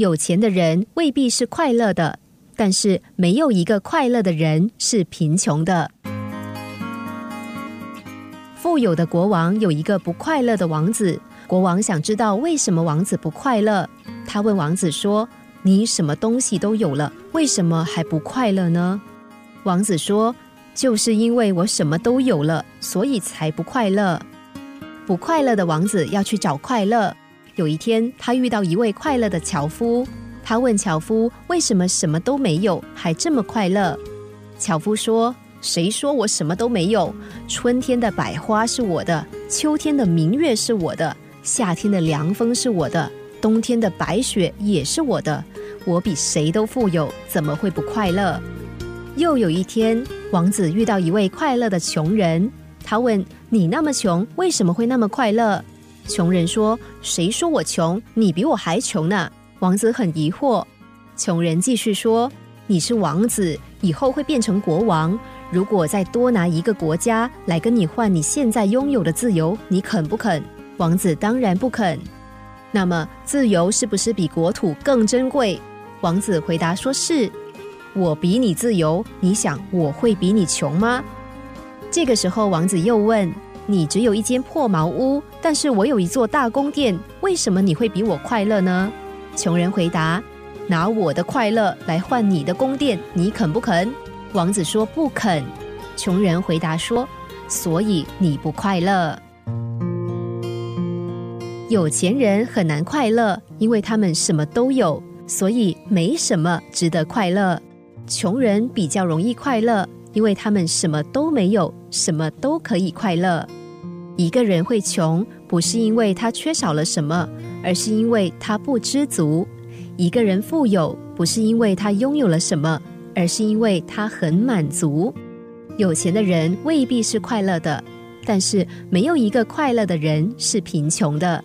有钱的人未必是快乐的，但是没有一个快乐的人是贫穷的。富有的国王有一个不快乐的王子，国王想知道为什么王子不快乐。他问王子说：“你什么东西都有了，为什么还不快乐呢？”王子说：“就是因为我什么都有了，所以才不快乐。”不快乐的王子要去找快乐。有一天，他遇到一位快乐的樵夫，他问樵夫：“为什么什么都没有，还这么快乐？”樵夫说。谁说我什么都没有？春天的百花是我的，秋天的明月是我的，夏天的凉风是我的，冬天的白雪也是我的。我比谁都富有，怎么会不快乐？又有一天，王子遇到一位快乐的穷人，他问：“你那么穷，为什么会那么快乐？”穷人说：“谁说我穷？你比我还穷呢。”王子很疑惑。穷人继续说：“你是王子，以后会变成国王。”如果再多拿一个国家来跟你换你现在拥有的自由，你肯不肯？王子当然不肯。那么自由是不是比国土更珍贵？王子回答说是。我比你自由，你想我会比你穷吗？这个时候王子又问：你只有一间破茅屋，但是我有一座大宫殿，为什么你会比我快乐呢？穷人回答：拿我的快乐来换你的宫殿，你肯不肯？王子说不肯，穷人回答说：“所以你不快乐。有钱人很难快乐，因为他们什么都有，所以没什么值得快乐。穷人比较容易快乐，因为他们什么都没有，什么都可以快乐。一个人会穷，不是因为他缺少了什么，而是因为他不知足；一个人富有，不是因为他拥有了什么。”而是因为他很满足。有钱的人未必是快乐的，但是没有一个快乐的人是贫穷的。